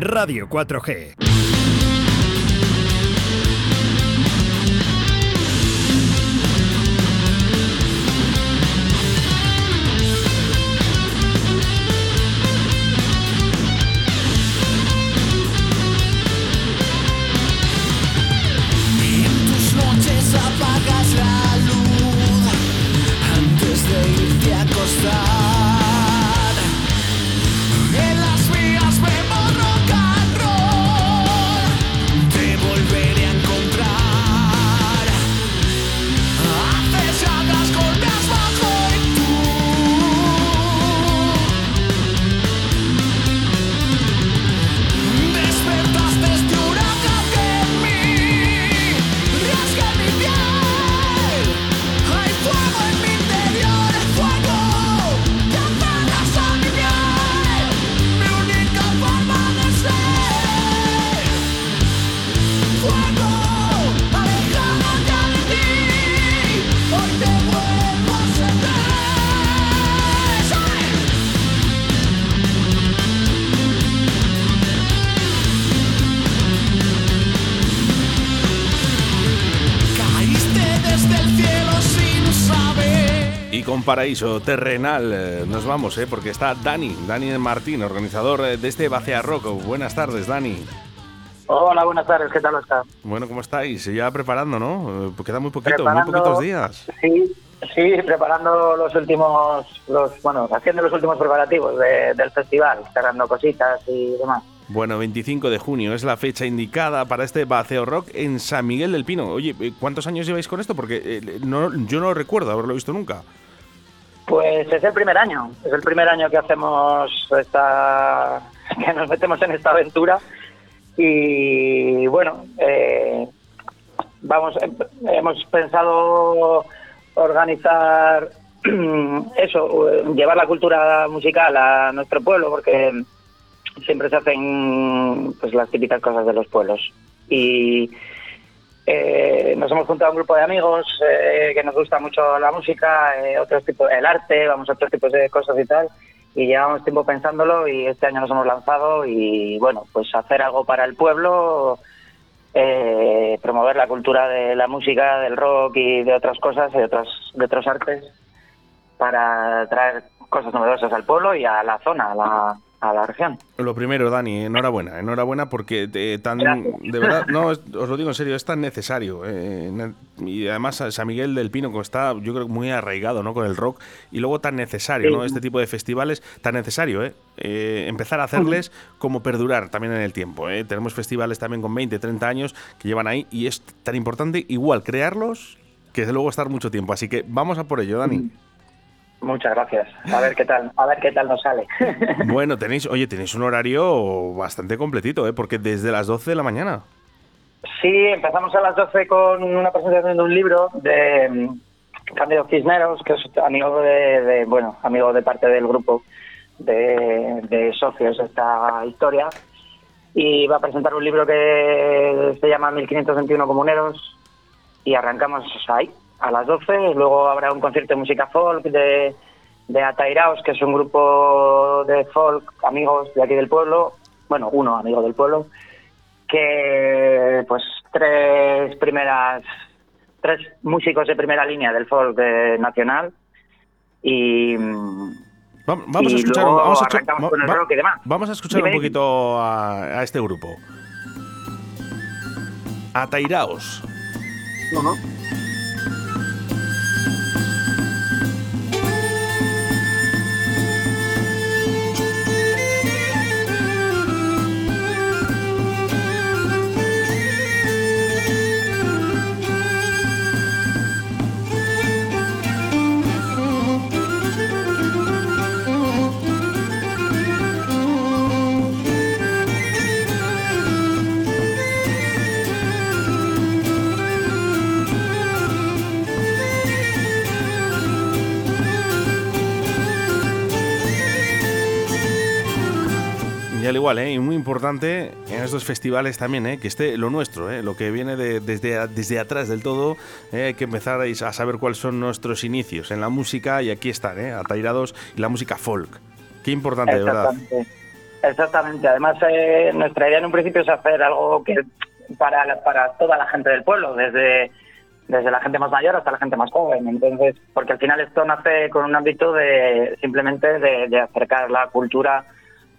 Radio 4G. Paraíso terrenal eh, nos vamos, ¿eh? porque está Dani, Dani Martín, organizador eh, de este Bacea Rock. Buenas tardes, Dani. Hola, buenas tardes, ¿qué tal está? Bueno, ¿cómo estáis? Ya preparando, ¿no? Eh, queda muy poquito, muy poquitos días. Sí, sí, preparando los últimos, los, bueno, haciendo los últimos preparativos del festival, cerrando cositas y demás. Bueno, 25 de junio es la fecha indicada para este Baceo Rock en San Miguel del Pino. Oye, ¿cuántos años lleváis con esto? Porque no, yo no recuerdo haberlo visto nunca. Pues es el primer año, es el primer año que hacemos esta, que nos metemos en esta aventura. Y bueno, eh, vamos, hemos pensado organizar eso, llevar la cultura musical a nuestro pueblo porque siempre se hacen pues las típicas cosas de los pueblos. Y eh, nos hemos juntado un grupo de amigos eh, que nos gusta mucho la música, eh, otros tipos, el arte, vamos a otros tipos de cosas y tal. Y llevamos tiempo pensándolo y este año nos hemos lanzado y bueno, pues hacer algo para el pueblo, eh, promover la cultura de la música, del rock y de otras cosas, de otros, de otros artes, para traer cosas novedosas al pueblo y a la zona, a la, a la región. Lo primero, Dani, enhorabuena, enhorabuena porque tan, de verdad, no, os lo digo en serio, es tan necesario. Eh, y además San Miguel del Pino está, yo creo, muy arraigado ¿no? con el rock y luego tan necesario, ¿no? Este tipo de festivales, tan necesario, ¿eh? eh empezar a hacerles como perdurar también en el tiempo. ¿eh? Tenemos festivales también con 20, 30 años que llevan ahí y es tan importante igual crearlos que luego estar mucho tiempo. Así que vamos a por ello, Dani. Muchas gracias. A ver qué tal, a ver qué tal nos sale. Bueno, tenéis, oye, tenéis un horario bastante completito, ¿eh? Porque desde las 12 de la mañana. Sí, empezamos a las 12 con una presentación de un libro de mm, Cándido Cisneros, que es amigo de, bueno, amigo de parte del grupo de, de socios de esta historia. Y va a presentar un libro que se llama 1521 Comuneros y arrancamos ahí, a las 12. Luego habrá un concierto de música folk de, de Atairaos, que es un grupo de folk, amigos de aquí del pueblo. Bueno, uno amigo del pueblo. Que, pues, tres primeras. Tres músicos de primera línea del folk nacional. Y. Vamos, a escuchar, vamos a escuchar, vamos a escuchar un poquito a, este grupo. Atairaos. Y al igual, ¿eh? y muy importante en estos festivales también, ¿eh? que esté lo nuestro, ¿eh? lo que viene desde, desde atrás del todo. ¿eh? hay que empezar a saber cuáles son nuestros inicios en la música y aquí están, ¿eh? atairados y la música folk. Qué importante, de verdad. Exactamente. Además, eh, nuestra idea en un principio es hacer algo que para, para toda la gente del pueblo, desde, desde la gente más mayor hasta la gente más joven. Entonces, porque al final esto nace con un ámbito de simplemente de, de acercar la cultura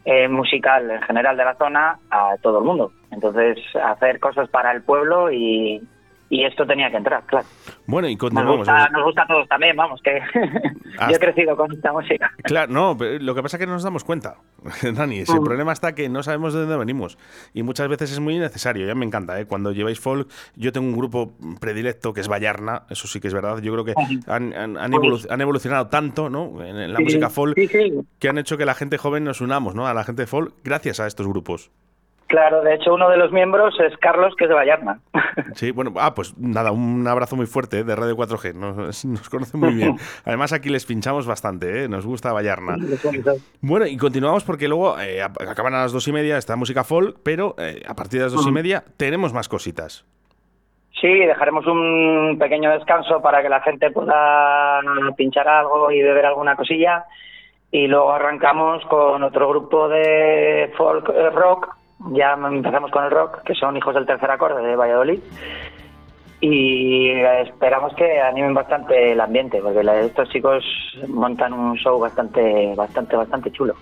eh, musical en general de la zona a todo el mundo. Entonces, hacer cosas para el pueblo y, y esto tenía que entrar, claro. Bueno, y Nos continuamos. gusta, nos gusta a todos también, vamos, que Hasta- yo he crecido con esta música. Claro, no, pero lo que pasa es que no nos damos cuenta, Dani. ese Mm. problema está que no sabemos de dónde venimos. Y muchas veces es muy necesario. Ya me encanta, ¿eh? Cuando lleváis folk, yo tengo un grupo predilecto que es Vallarna, eso sí que es verdad. Yo creo que han, han- han evolu- han evolucionado tanto, ¿no? En, en la Sí, música folk, Sí, sí. que han hecho que la gente joven nos unamos, ¿no? A la gente folk, gracias a estos grupos. Claro, de hecho uno de los miembros es Carlos, que es de Vallarna. Sí, bueno, ah, pues nada, un abrazo muy fuerte ¿eh? de Radio 4G. Nos, nos conocen muy bien. Además, aquí les pinchamos bastante, ¿eh? Nos gusta Vallarna. Bueno, y continuamos porque luego eh, acaban a las dos y media esta música folk, pero eh, a partir de las dos y media tenemos más cositas. Sí, dejaremos un pequeño descanso para que la gente pueda pinchar algo y beber alguna cosilla. Y luego arrancamos con otro grupo de folk eh, rock. Ya empezamos con el rock, que son Hijos del Tercer Acorde de Valladolid. Y esperamos que animen bastante el ambiente, porque estos chicos montan un show bastante, bastante, bastante chulo.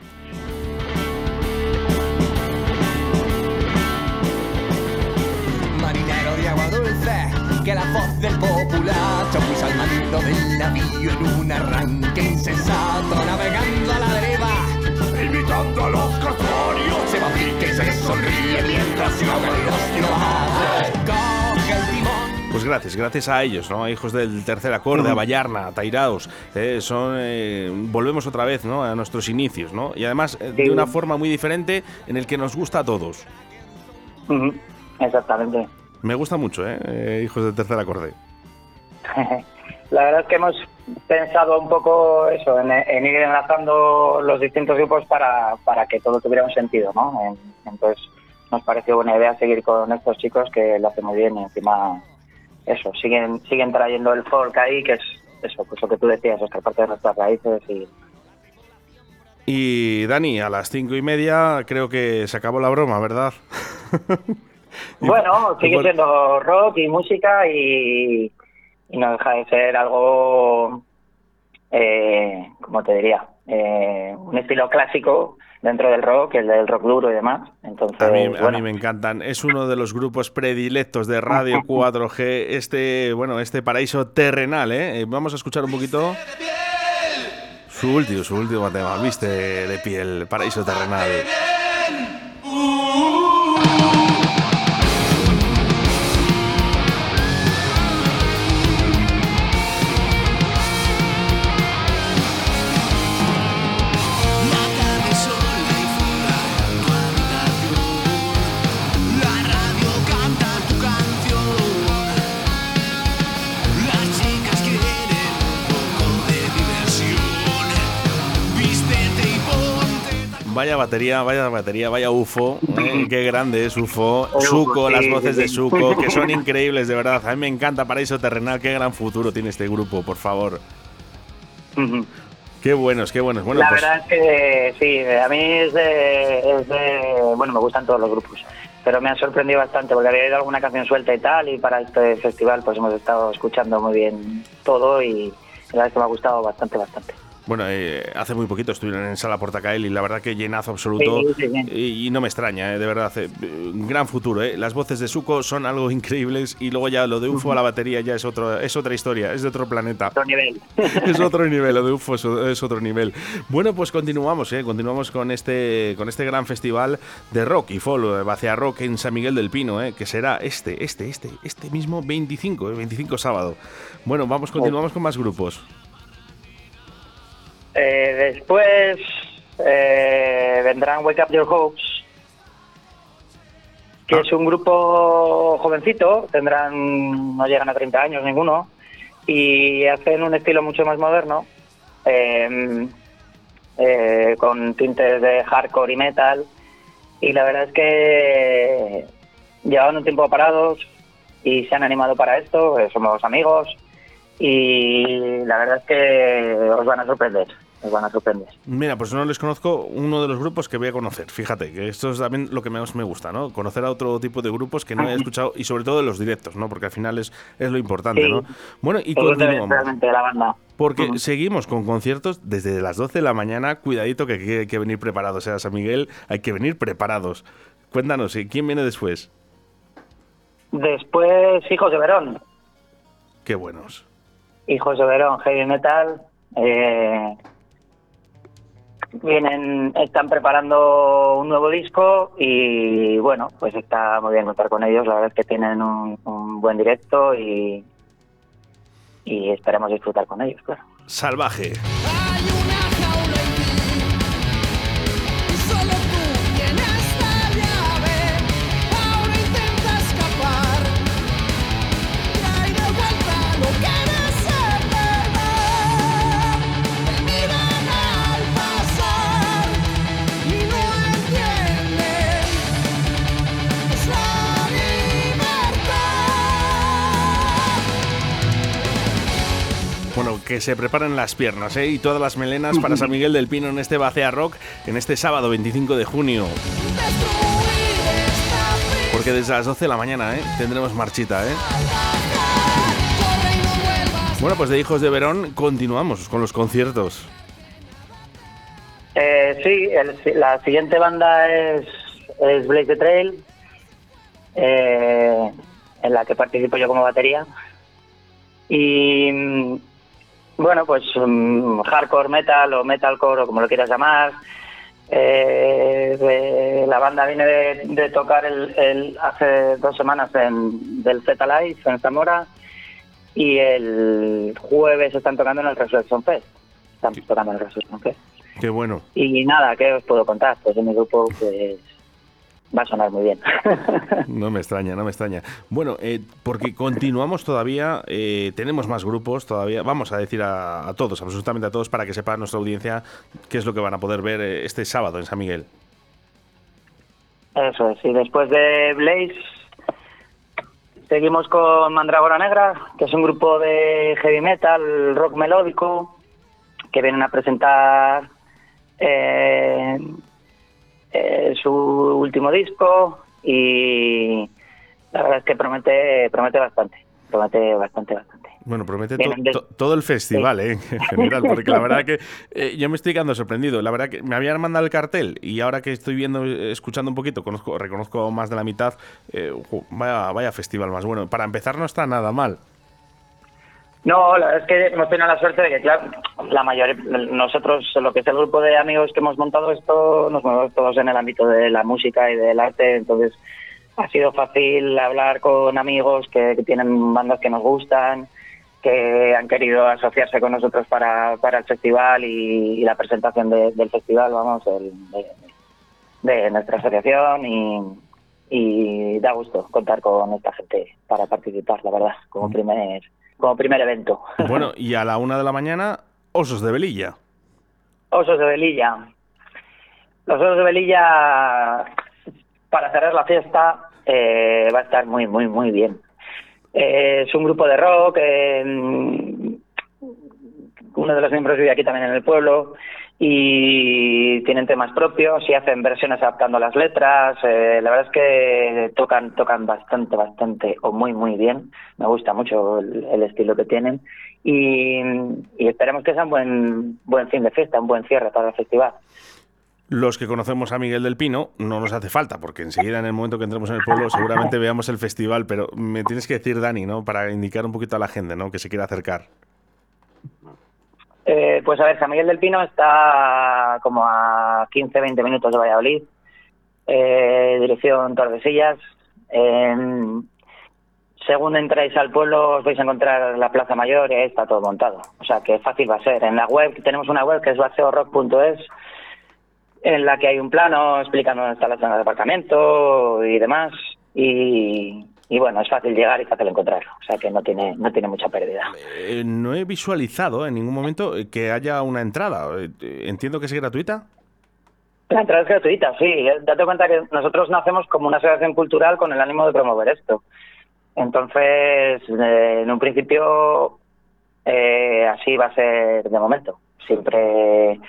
Marinero de agua dulce, que la voz del popular chapuza al mando del navío en un arranque insensato, navegando a la deriva, imitando a los pique y se sonríe mientras los. Coge el timón. Pues gracias, gracias a ellos, ¿no? A hijos del tercer acorde, a Vallarna, a Tairaos. eh, son, eh, volvemos otra vez, ¿no? A nuestros inicios, ¿no? Y además eh, de una forma muy diferente en el que nos gusta a todos. Exactamente. Me gusta mucho, ¿eh? Eh, hijos del tercer acorde. La verdad es que hemos pensado un poco eso, en, en ir enlazando los distintos grupos para, para que todo tuviera un sentido, ¿no? En- entonces nos pareció buena idea seguir con estos chicos que lo hacen muy bien y encima eso, siguen siguen trayendo el folk ahí, que es eso, pues lo que tú decías, es que parte de nuestras raíces y Y Dani, a las cinco y media creo que se acabó la broma, ¿verdad? Bueno, sigue siendo rock y música y, y no deja de ser algo, eh, como te diría, eh, un estilo clásico dentro del rock, el del rock duro y demás. Entonces, A mí, a mí me encantan. Es uno de los grupos predilectos de Radio 4G. Este, bueno, este paraíso terrenal, ¿eh? Eh, Vamos a escuchar un poquito. Su último, su último tema, viste de piel, paraíso terrenal. Vaya batería, vaya batería, vaya UFO. ¿eh? Qué grande es UFO. Suco, las voces de. Suco, que son increíbles, de verdad. A mí me encanta Paraíso Terrenal. Qué gran futuro tiene este grupo, por favor. Qué buenos, qué buenos. Bueno, la pues verdad es que sí, a mí es de, es de- Bueno, me gustan todos los grupos, pero me han sorprendido bastante porque había ido alguna canción suelta y tal, y para este festival pues hemos estado escuchando muy bien todo y la verdad es que me ha gustado bastante, bastante. Bueno, eh, hace muy poquito estuvieron en Sala Portacael y la verdad que llenazo absoluto. Sí, sí, sí. Y, y no me extraña, eh, de verdad. eh, gran futuro. eh. Las voces de Suco son algo increíbles y luego ya lo de UFO a la batería ya es, otro, es otra historia, es de otro planeta. Otro nivel. es otro nivel, lo de UFO es, es otro nivel. Bueno, pues continuamos, ¿eh? continuamos con este, con este gran festival de rock y folk, Bacea Rock en San Miguel del Pino, ¿eh? que será este, este, este, este mismo 25, ¿eh? 25 sábado. Bueno, vamos, continuamos con más grupos. Eh, después eh, vendrán Wake Up Your Hopes, que Ah. es un grupo jovencito, tendrán no llegan a 30 años ninguno, y hacen un estilo mucho más moderno, eh, eh, con tintes de hardcore y metal, y la verdad es que llevaban un tiempo parados y se han animado para esto, eh, somos amigos, y la verdad es que os van a sorprender. Nos van a sorprender. Mira, pues no les conozco uno de los grupos que voy a conocer. Fíjate, que esto es también lo que más me gusta, ¿no? Conocer a otro tipo de grupos que no he escuchado y sobre todo de los directos, ¿no? Porque al final es, es lo importante, Sí. ¿no? Bueno, y continuamos. realmente la banda. Porque seguimos con conciertos desde las 12 de la mañana. Cuidadito que hay que venir preparados. Sea, San Miguel, hay que venir preparados. Cuéntanos, ¿y ¿quién viene después? Después, Hijos de Verón. Qué buenos. Hijos de Verón, Heavy Metal. eh, vienen, están preparando un nuevo disco y bueno, pues está muy bien contar con ellos. La verdad es que tienen un, un buen directo y, y esperemos disfrutar con ellos, claro. Salvaje. Que se preparen las piernas, ¿eh? Y todas las melenas para San Miguel del Pino en este Bacea Rock en este sábado 25 de junio. Porque desde las 12 de la mañana, ¿eh? Tendremos marchita, ¿eh? Bueno, pues de Hijos de Verón continuamos con los conciertos. Eh, sí, la siguiente banda es, es Blaze the Trail, eh, en la que participo yo como batería. Y mm, bueno, pues mm, hardcore metal o metalcore o como lo quieras llamar. Eh, de- la banda viene de, de tocar el, el- hace dos semanas en, del Z Live en Zamora y el jueves están tocando en el Resurrection Fest. Están tocando en el Resurrection Fest. Qué bueno. Y nada, ¿qué os puedo contar? Pues en mi grupo pues va a sonar muy bien. No me extraña, no me extraña. Bueno, eh, porque continuamos todavía, eh, tenemos más grupos todavía. Vamos a decir a, a todos, absolutamente a todos, para que sepa nuestra audiencia qué es lo que van a poder ver eh, este sábado en San Miguel. Eso es, y después de Blaze seguimos con Mandragora Negra, que es un grupo de heavy metal, rock melódico, que vienen a presentar eh, eh, su último disco y la verdad es que promete promete bastante, promete bastante, bastante. Bueno, promete to- to- todo el festival, ¿eh? en general, porque la verdad que eh, yo me estoy quedando sorprendido. La verdad que me habían mandado el cartel y ahora que estoy viendo, escuchando un poquito, conozco, reconozco más de la mitad. eh, vaya, vaya festival más bueno. Para empezar no está nada mal. No, la verdad es que hemos tenido la suerte de que, claro, la mayoría, nosotros, lo que es el grupo de amigos que hemos montado esto, nos movemos todos en el ámbito de la música y del arte, entonces ha sido fácil hablar con amigos que, que tienen bandas que nos gustan, que han querido asociarse con nosotros para, para el festival y, y la presentación de- del festival, vamos, el- de, de nuestra asociación y, y da gusto contar con esta gente para participar, la verdad, como primer como primer evento. Bueno, y a la una de la mañana, Osos de Velilla. Osos de Velilla. Los Osos de Velilla, para cerrar la fiesta, eh, va a estar muy, muy, muy bien. Eh, es un grupo de rock. eh, uno de los miembros vive aquí también en el pueblo y tienen temas propios y hacen versiones adaptando las letras. eh, la verdad es que tocan tocan bastante, bastante o muy, muy bien. Me gusta mucho el, estilo que tienen y, y esperemos que sea un buen, buen fin de fiesta, un buen cierre para el festival. Los que conocemos a Miguel del Pino no nos hace falta, porque enseguida en el momento que entremos en el pueblo seguramente veamos el festival, pero me tienes que decir, Dani, ¿no? Para indicar un poquito a la gente, ¿no? Que se quiera acercar. Eh, pues a ver, San Miguel del Pino está como a 15-20 minutos de Valladolid, eh, dirección Tordesillas. Eh, según entráis al pueblo os vais a encontrar la Plaza Mayor y ahí está todo montado. O sea que fácil va a ser. En la web tenemos una web que es baseorock.es en la que hay un plano explicando dónde está la zona de aparcamiento y demás. Y, y bueno, es fácil llegar y fácil encontrarlo. O sea que no tiene, no tiene mucha pérdida. Eh, no he visualizado en ningún momento eh, que haya una entrada. Eh, Entiendo que es gratuita. La entrada es gratuita, sí. Date cuenta que nosotros nacemos como una asociación cultural con el ánimo de promover esto. Entonces, eh, en un principio, eh, así va a ser de momento. Siempre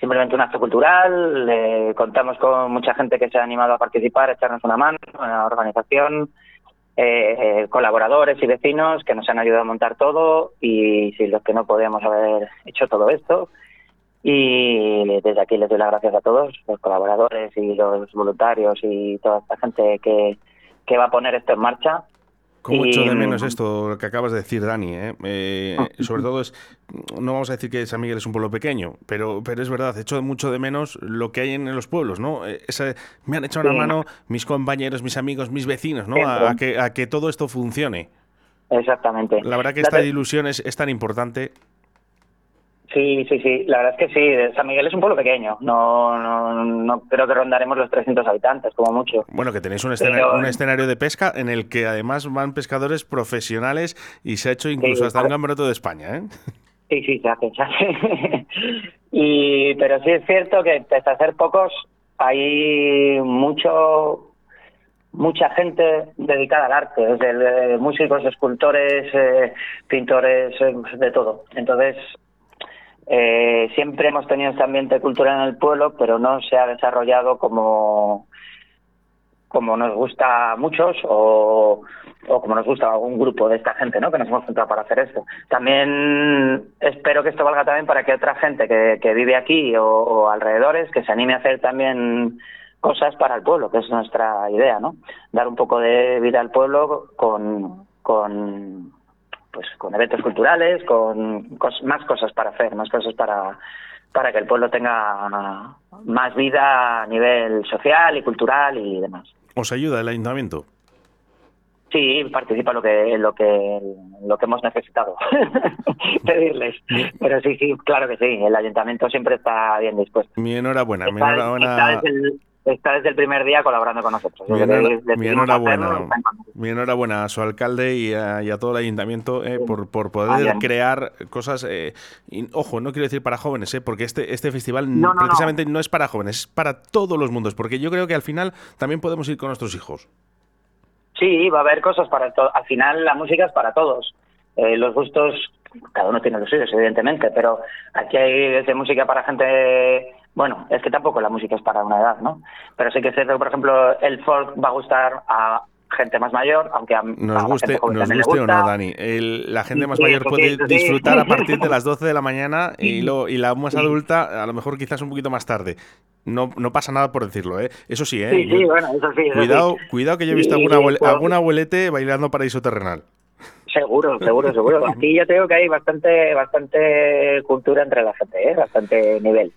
simplemente un acto cultural. contamos con mucha gente que se ha animado a participar, a echarnos una mano, una organización, eh, eh, colaboradores y vecinos que nos han ayudado a montar todo y sin los que no podíamos haber hecho todo esto. Y desde aquí les doy las gracias a todos, los colaboradores y los voluntarios y toda esta gente que, que va a poner esto en marcha. ¿Cómo echo de menos mm, esto que acabas de decir, Dani? eh? Eh, sobre todo es, no vamos a decir que San Miguel es un pueblo pequeño, pero, pero es verdad, echo mucho de menos lo que hay en los pueblos, ¿no? Eh, esa- me han echado una mano mis compañeros, mis amigos, mis vecinos, ¿no? A, a que, a que todo esto funcione. Exactamente. La verdad que esta ilusión es, es tan importante. Sí, sí, sí. La verdad es que sí. San Miguel es un pueblo pequeño. No, no, no creo que rondaremos los 300 habitantes, como mucho. Bueno, que tenéis un, escena- Pero- un escenario de pesca en el que además van pescadores profesionales y se ha hecho incluso Sí, hasta un claro. campeonato de España, ¿eh? Sí, sí, se hace, se hace. y, pero sí es cierto que pese a ser pocos, hay mucho mucha gente dedicada al arte, desde músicos, escultores, eh, pintores, eh, de todo. Entonces, eh, siempre hemos tenido este ambiente cultural en el pueblo, pero no se ha desarrollado como como nos gusta a muchos o, o como nos gusta a un grupo de esta gente, ¿no? Que nos hemos juntado para hacer esto. También espero que esto valga también para que otra gente que, que vive aquí o, o alrededores que se anime a hacer también cosas para el pueblo, que es nuestra idea, ¿no? Dar un poco de vida al pueblo con, con pues con eventos culturales, con cos- más cosas para hacer, más cosas para para que el pueblo tenga más vida a nivel social y cultural y demás. ¿Os ayuda el ayuntamiento? Sí, participa lo que lo que lo que hemos necesitado pedirles. Pero sí, sí, claro que sí. El ayuntamiento siempre está bien dispuesto. Mi enhorabuena, mi enhorabuena. está desde el, está desde el primer día colaborando con nosotros. Mi, enhorabuena, mi enhorabuena a su alcalde y a, y a todo el ayuntamiento eh, por, por poder crear cosas. eh, y, ojo, no quiero decir para jóvenes, eh, porque este, este festival n- No, no, precisamente es para jóvenes, es para todos los mundos, porque yo creo que al final también podemos ir con nuestros hijos. Sí, va a haber cosas para todo. Al final la música es para todos. Los gustos, cada uno tiene los suyos, evidentemente, pero aquí hay desde música para gente... Bueno, es que tampoco la música es para una edad, ¿no? Pero sí que es cierto que, por ejemplo, el folk va a gustar a gente más mayor, aunque a, Nos guste, gente joven nos guste o no, gusta. Dani. El- la gente más sí, mayor puede sí, eso sí. disfrutar a partir de las 12 de la mañana y, lo, y la más adulta a lo mejor quizás un poquito más tarde. No, no pasa nada por decirlo, ¿eh? Eso sí, ¿eh? Sí, sí, Yo- bueno, eso sí. eso Cuidado, cuidado que yo he visto alguna, pues, algún abuelete bailando paraíso terrenal. Seguro, seguro, seguro. Aquí yo te digo que hay bastante, bastante cultura entre la gente, ¿eh? bastante nivel.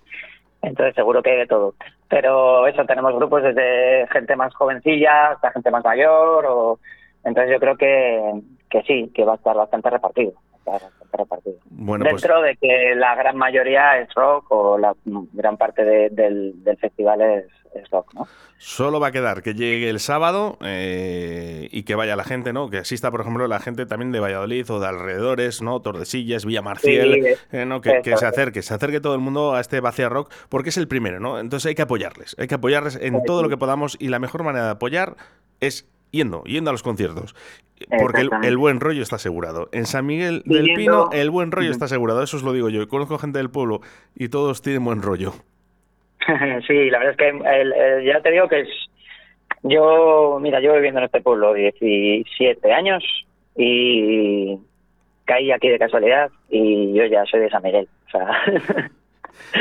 Entonces seguro que hay de todo. Pero eso, tenemos grupos desde gente más jovencilla hasta gente más mayor. O... Entonces yo creo que, que sí, que va a estar bastante repartido. Va a estar bastante repartido. Bueno, pues Dentro de que la gran mayoría es rock o la gran parte de- del, del festival es, es rock, ¿no? solo va a quedar que llegue el sábado eh, y que vaya la gente, ¿no? Que asista, por ejemplo, la gente también de Valladolid o de alrededores, ¿no? Tordesillas, Villa Marcial, Sí, eh, ¿no? Que, se acerque, se acerque todo el mundo a este Vacía Rock porque es el primero, ¿no? Entonces hay que apoyarles, hay que apoyarles en todo lo que podamos y la mejor manera de apoyar es yendo, yendo a los conciertos. Porque el, buen rollo está asegurado. En San Miguel del Pino el buen rollo está asegurado, eso os lo digo yo. Conozco gente del pueblo y todos tienen buen rollo. sí, la verdad es que el- el- ya te digo que es, yo, mira, yo viviendo en este pueblo 17 años y caí aquí de casualidad y yo ya soy de San Miguel. O sea,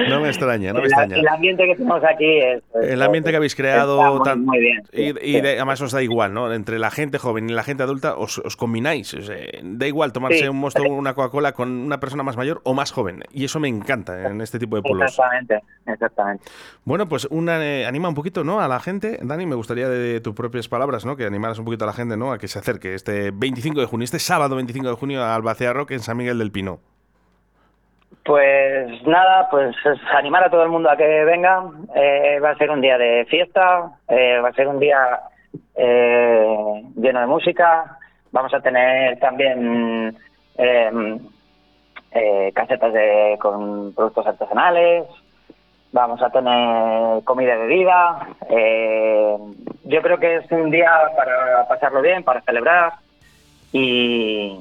No me extraña, no me el, extraña. el ambiente que tenemos aquí es... El ambiente que habéis creado muy, tan- muy bien. y, sí, y sí. de- además os da igual, ¿no? Entre la gente joven y la gente adulta os, os combináis. o sea, da igual tomarse Sí. un mosto o una Coca-Cola con una persona más mayor o más joven. Y eso me encanta en este tipo de pueblos. Exactamente, exactamente. Bueno, pues una, eh, anima un poquito, ¿no? A la gente. Dani, me gustaría de, tus propias palabras, ¿no? Que animaras un poquito a la gente, ¿no? A que se acerque este 25 de junio, este sábado 25 de junio al Bacea Rock en San Miguel del Pino. Pues nada, pues es animar a todo el mundo a que venga. Eh, va a ser un día de fiesta, eh, va a ser un día eh, lleno de música. Vamos a tener también eh, eh, casetas de, con productos artesanales. Vamos a tener comida y bebida. Eh, yo creo que es un día para pasarlo bien, para celebrar. Y,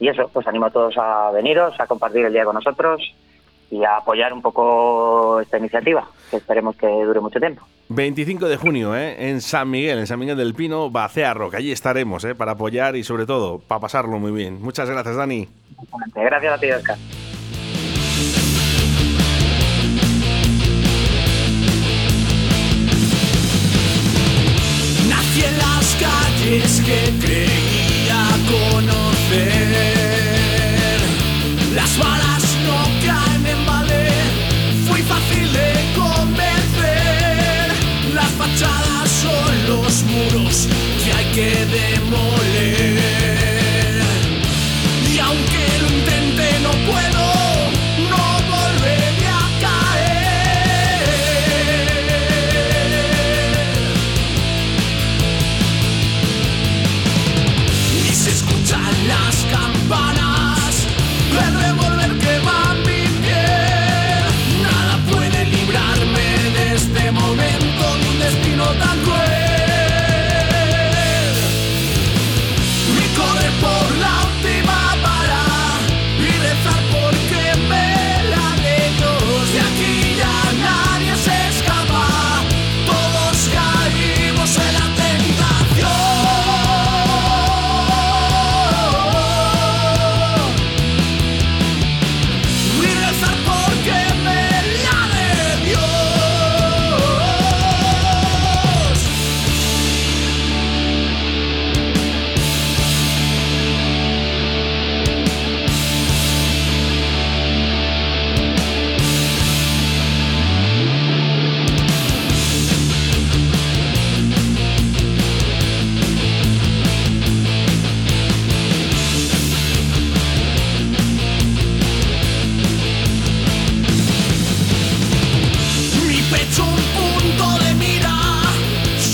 y eso, pues animo a todos a veniros, a compartir el día con nosotros y a apoyar un poco esta iniciativa, que esperemos que dure mucho tiempo. 25 de junio, ¿eh? en San Miguel, en San Miguel del Pino, Bacea Rock. Allí estaremos, ¿eh? para apoyar y sobre todo para pasarlo muy bien. Muchas gracias, Dani. Gracias a ti, Oscar. Nací en las calles que creía conocer.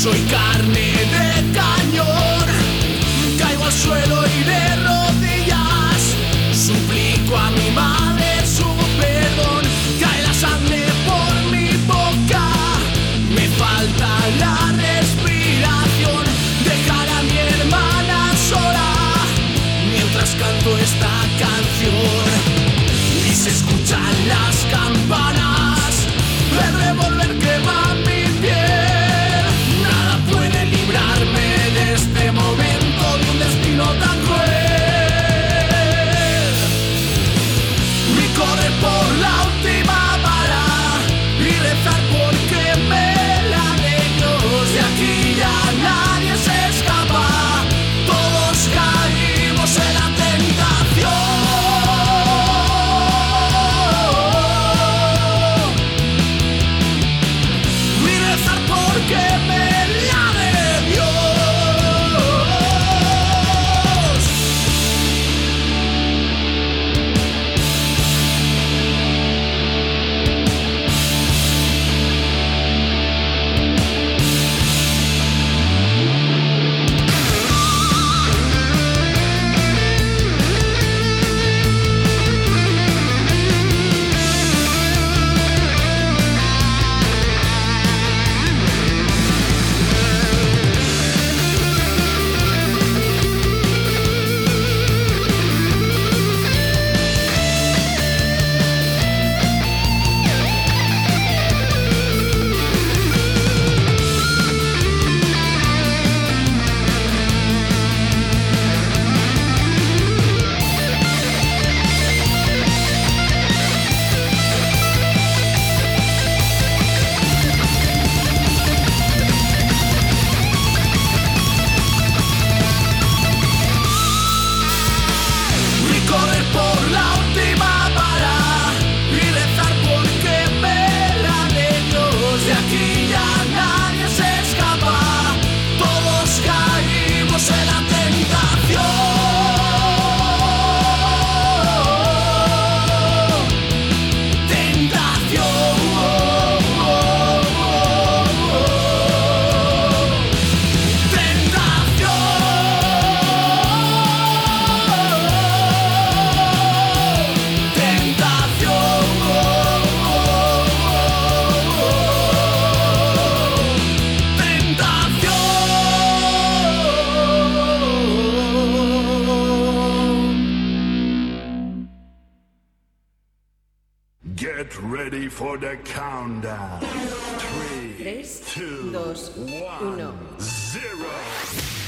Soy carne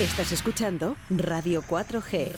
Estás escuchando Radio 4G.